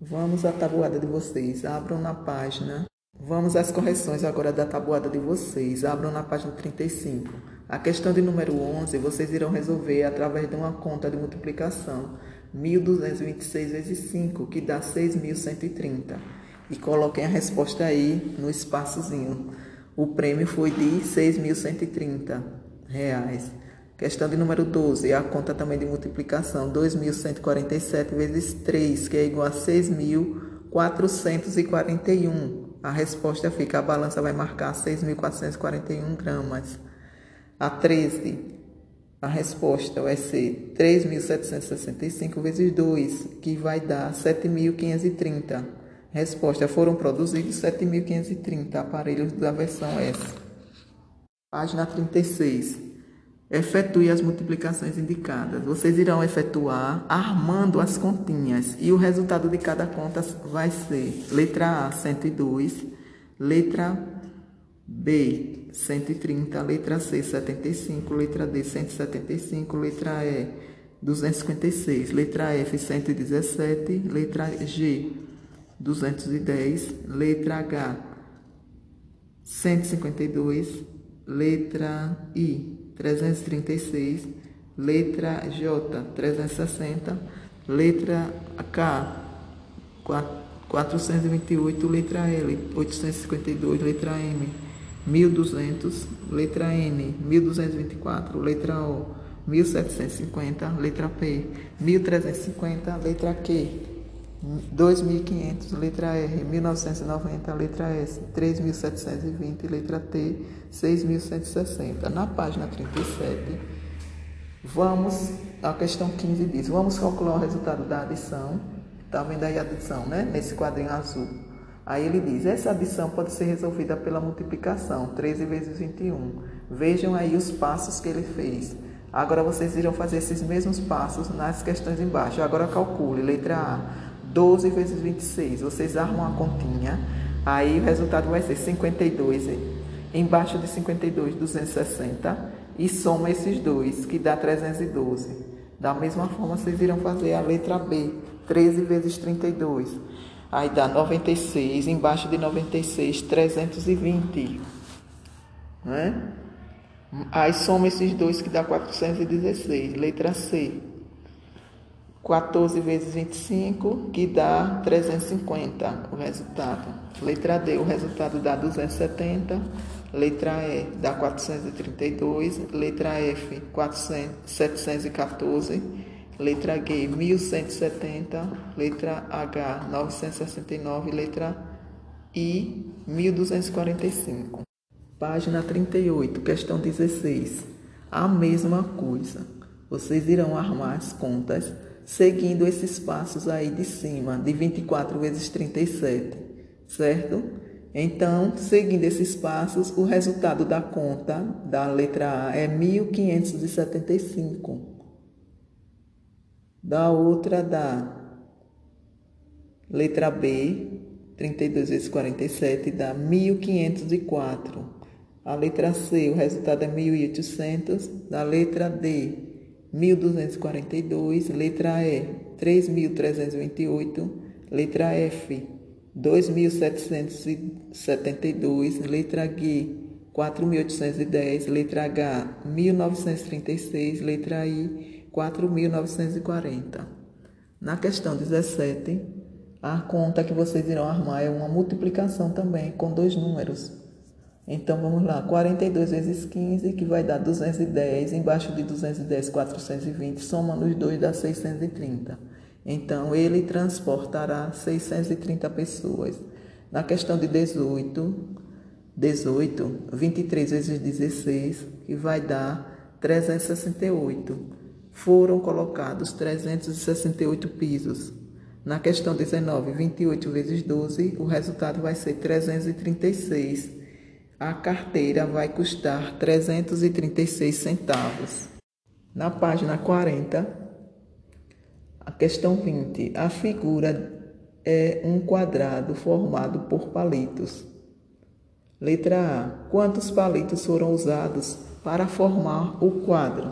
Vamos à tabuada de vocês. Abram na página. Vamos às correções agora da tabuada de vocês. Abram na página 35. A questão de número 11 vocês irão resolver através de uma conta de multiplicação. 1.226 vezes 5, que dá 6.130. E coloquem a resposta aí no espaçozinho. O prêmio foi de 6.130 reais. Questão de número 12, a conta também de multiplicação, 2.147 vezes 3, que é igual a 6.441. A resposta fica, a balança vai marcar 6.441 gramas. A 13, a resposta vai ser 3.765 vezes 2, que vai dar 7.530. Resposta, foram produzidos 7.530 aparelhos da versão S. Página 36. Efetue as multiplicações indicadas. Vocês irão efetuar armando as continhas e o resultado de cada conta vai ser letra A, 102, letra B, 130, letra C, 75, letra D, 175, letra E, 256, letra F, 117, letra G, 210, letra H, 152, letra I, 336, letra J, 360, letra K, 428, letra L, 852, letra M, 1200, letra N, 1224, letra O, 1750, letra P, 1350, letra Q, 2.500, letra R, 1.990, letra S, 3.720, letra T, 6.160. Na página 37, vamos, a questão 15 diz, vamos calcular o resultado da adição, tá vendo aí a adição, né, nesse quadrinho azul. Aí ele diz, essa adição pode ser resolvida pela multiplicação, 13 vezes 21. Vejam aí os passos que ele fez. Agora vocês irão fazer esses mesmos passos nas questões embaixo. Agora calcule, letra A, 12 vezes 26. Vocês armam a continha, aí o resultado vai ser 52. Embaixo de 52, 260. E soma esses dois, que dá 312. Da mesma forma, vocês irão fazer a letra B, 13 vezes 32. Aí dá 96, embaixo de 96, 320. Né? Aí soma esses dois que dá 416. Letra C. 14 vezes 25, que dá 350 o resultado. Letra D, o resultado dá 270. Letra E dá 432. Letra F, 400, 714. Letra G, 1170. Letra H, 969. Letra I, 1245. Página 38, questão 16. A mesma coisa. Vocês irão armar as contas seguindo esses passos aí de cima, de 24 vezes 37, certo? Então, seguindo esses passos, o resultado da conta da letra A é 1575. Da outra dá letra B, 32 vezes 47 dá 1504. A letra C, o resultado é 1800. Da letra D, 1242, letra E, 3328, letra F, 2772, letra G, 4810, letra H, 1936, letra I, 4940. Na questão 17, a conta que vocês irão armar é uma multiplicação também com dois números. Então vamos lá, 42 vezes 15, que vai dar 210, embaixo de 210, 420, somando os dois dá 630. Então ele transportará 630 pessoas. Na questão de 18, 18, 23 vezes 16, que vai dar 368. Foram colocados 368 pisos. Na questão 19, 28 vezes 12, o resultado vai ser 336 a carteira vai custar 336 centavos. Na página 40, a questão 20, a figura é um quadrado formado por palitos. Letra A. Quantos palitos foram usados para formar o quadro?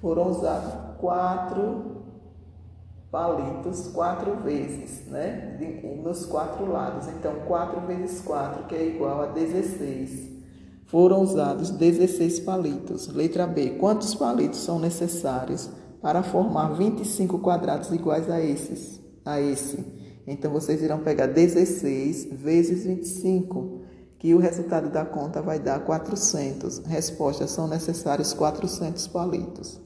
Foram usados quatro palitos quatro vezes, né? Nos quatro lados. Então, 4 vezes 4, que é igual a 16. Foram usados 16 palitos. Letra B. Quantos palitos são necessários para formar 25 quadrados iguais a esses? A esse. Então, vocês irão pegar 16 vezes 25, que o resultado da conta vai dar 400. Resposta: são necessários 400 palitos.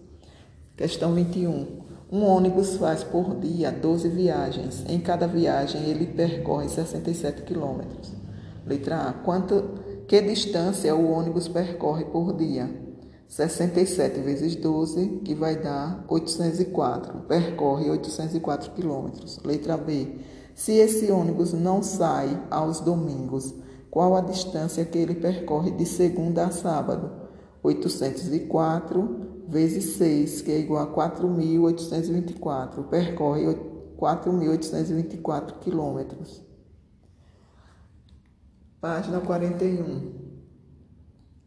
Questão 21. Um ônibus faz por dia 12 viagens. Em cada viagem, ele percorre 67 quilômetros. Letra A. Quanto, que distância o ônibus percorre por dia? 67 vezes 12, que vai dar 804. Percorre 804 quilômetros. Letra B. Se esse ônibus não sai aos domingos, qual a distância que ele percorre de segunda a sábado? 804 vezes 6, que é igual a 4.824. Percorre 4.824 quilômetros. Página 41.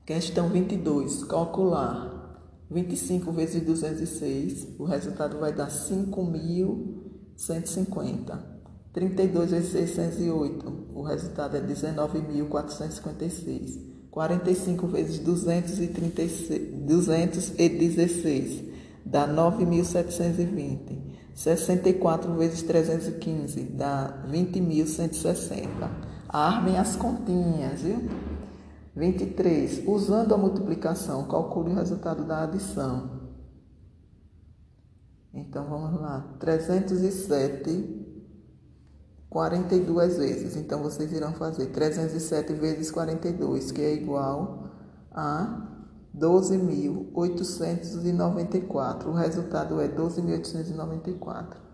Questão 22. Calcular 25 vezes 206. O resultado vai dar 5.150. 32 vezes 608. O resultado é 19.456. 45 vezes 236, 216 dá 9.720. 64 vezes 315 dá 20.160. Armem as continhas, viu? 23. Usando a multiplicação, calcule o resultado da adição. Então vamos lá. 307 42 vezes. Então, vocês irão fazer 307 vezes 42, que é igual a 12.894. O resultado é 12.894.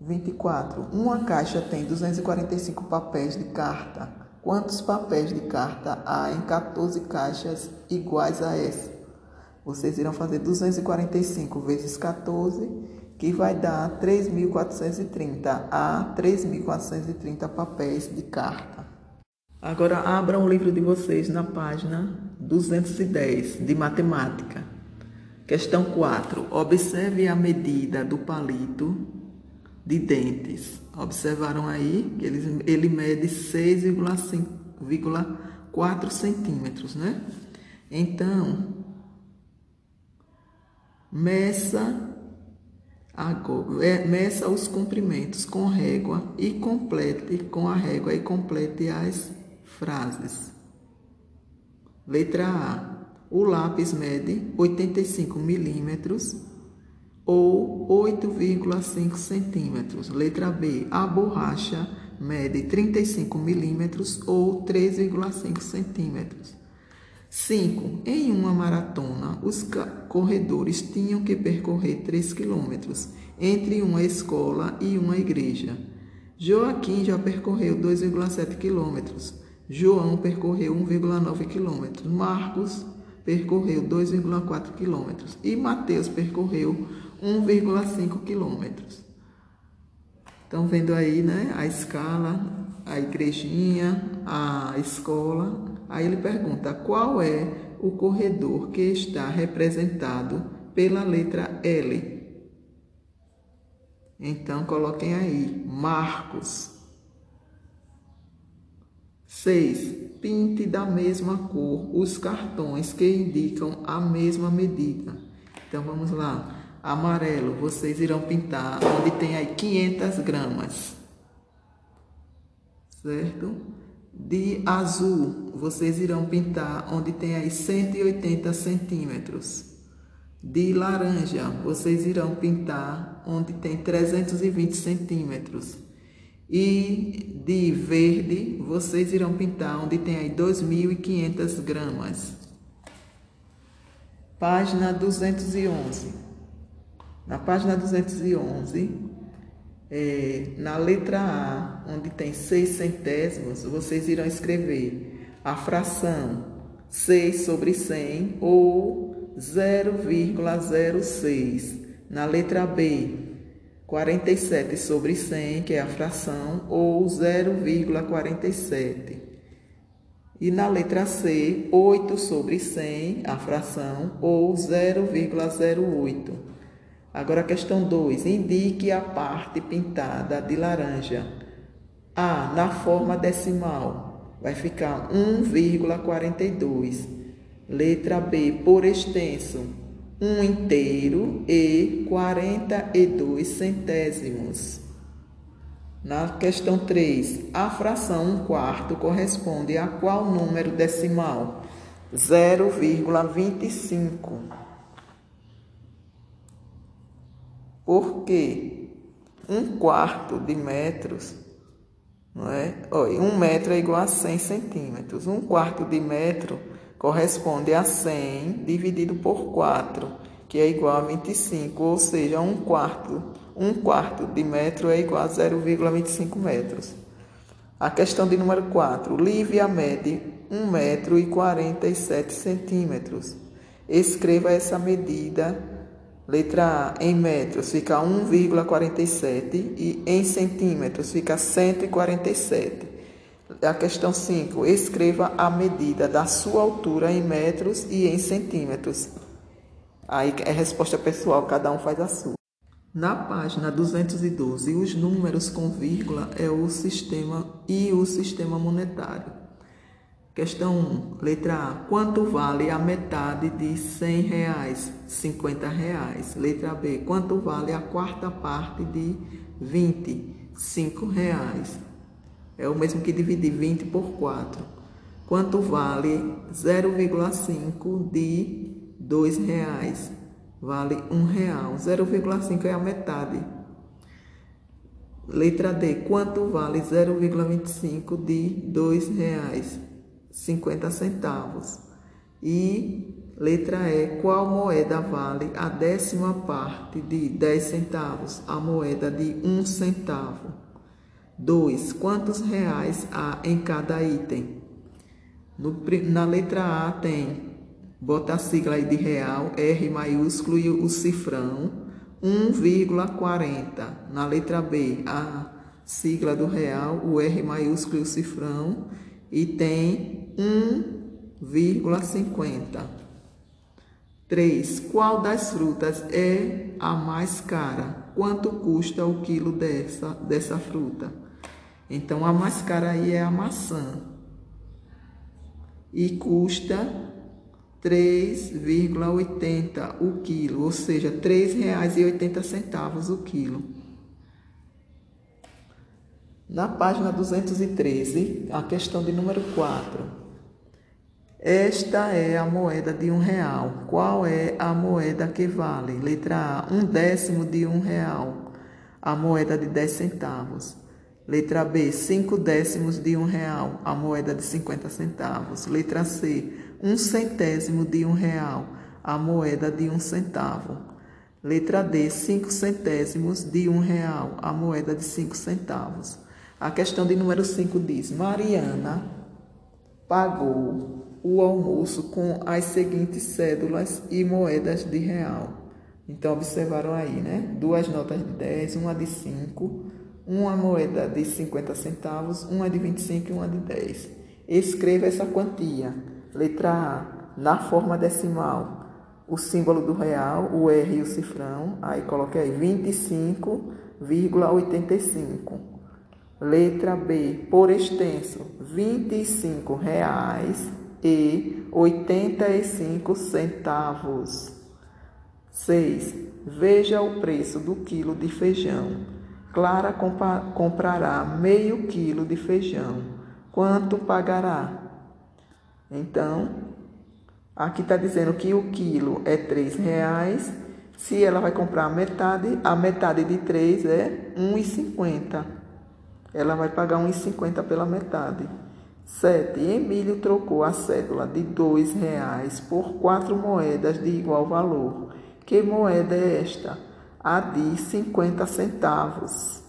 24. Uma caixa tem 245 papéis de carta. Quantos papéis de carta há em 14 caixas iguais a essa? Vocês irão fazer 245 vezes 14 que vai dar 3.430 a 3.430 papéis de carta. Agora abram o livro de vocês na página 210 de matemática. Questão 4. Observe a medida do palito de dentes. Observaram aí que ele, ele mede 6,4 centímetros, né? Então, meça Agora, é, meça os comprimentos com régua e complete com a régua e complete as frases. Letra A. O lápis mede 85 milímetros ou 8,5 centímetros. Letra B. A borracha mede 35 milímetros ou 3,5 centímetros. 5. Em uma maratona, os corredores tinham que percorrer 3 quilômetros entre uma escola e uma igreja. Joaquim já percorreu 2,7 quilômetros. João percorreu 1,9 quilômetros. Marcos percorreu 2,4 quilômetros. E Mateus percorreu 1,5 quilômetros. Estão vendo aí, né? A escala, a igrejinha, a escola. Aí ele pergunta qual é o corredor que está representado pela letra L. Então coloquem aí Marcos. 6. Pinte da mesma cor os cartões que indicam a mesma medida. Então vamos lá. Amarelo, vocês irão pintar onde tem aí 500 gramas certo? De azul, vocês irão pintar onde tem aí 180 centímetros. De laranja, vocês irão pintar onde tem 320 centímetros. E de verde, vocês irão pintar onde tem aí 2.500 gramas. Página 211. Na página 211, é, na letra A, onde tem seis centésimos, vocês irão escrever a fração 6 sobre 100 ou 0,06. Na letra B, 47 sobre 100, que é a fração, ou 0,47. E na letra C, 8 sobre 100, a fração, ou 0,08. Agora questão 2. Indique a parte pintada de laranja. A. Na forma decimal. Vai ficar 1,42. Letra B. Por extenso. 1 inteiro e 42 centésimos. Na questão 3, a fração 1 quarto corresponde a qual número decimal? 0,25. Porque um quarto de metros, não é? Olha, um metro é igual a 100 centímetros. Um quarto de metro corresponde a 100 dividido por 4, que é igual a 25, ou seja, um quarto, um quarto de metro é igual a 0,25 metros. A questão de número 4. Lívia mede 1 metro e 47 centímetros. Escreva essa medida. Letra A, em metros fica 1,47 e em centímetros fica 147. A questão 5. Escreva a medida da sua altura em metros e em centímetros. Aí é resposta pessoal, cada um faz a sua. Na página 212, os números com vírgula é o sistema e o sistema monetário. Questão 1, letra A. Quanto vale a metade de 100 reais? 50 reais. Letra B. Quanto vale a quarta parte de 20? 5 reais. É o mesmo que dividir 20 por 4. Quanto vale 0,5 de 2 reais? vale um real. 0,5 é a metade. Letra D. Quanto vale 0,25 de dois reais? 50 centavos. E letra E. Qual moeda vale a décima parte de 10 centavos? A moeda de um centavo. 2. Quantos reais há em cada item? No, na letra A tem bota a sigla aí de real, R maiúsculo e o cifrão, 1,40. Na letra B, a sigla do real, o R maiúsculo e o cifrão, e tem 1,50. 3. Qual das frutas é a mais cara? Quanto custa o quilo dessa, dessa fruta? Então, a mais cara aí é a maçã. E custa 3,80 o quilo, ou seja, R$ 3,80 o quilo. Na página 213, a questão de número 4. Esta é a moeda de um real. Qual é a moeda que vale? Letra A, um décimo de um real. A moeda de 10 centavos. Letra B, cinco décimos de um real. A moeda de 50 centavos. Letra C, um centésimo de um real, a moeda de um centavo. Letra D, cinco centésimos de um real, a moeda de cinco centavos. A questão de número 5 diz: Mariana pagou o almoço com as seguintes cédulas e moedas de real. Então, observaram aí, né? Duas notas de 10, uma de 5, uma moeda de 50 centavos, uma de 25 e uma de 10. Escreva essa quantia. Letra A, na forma decimal, o símbolo do real, o R e o cifrão. Aí coloquei aí 25,85. Letra B, por extenso, R$ 25,85 centavos. 6. Veja o preço do quilo de feijão. Clara comprará meio quilo de feijão. Quanto pagará? Então, aqui está dizendo que o quilo é três reais. Se ela vai comprar a metade, a metade de 3 é 1,50. Ela vai pagar 1,50 pela metade. 7. Emílio trocou a cédula de dois reais por quatro moedas de igual valor. Que moeda é esta? A de 50 centavos.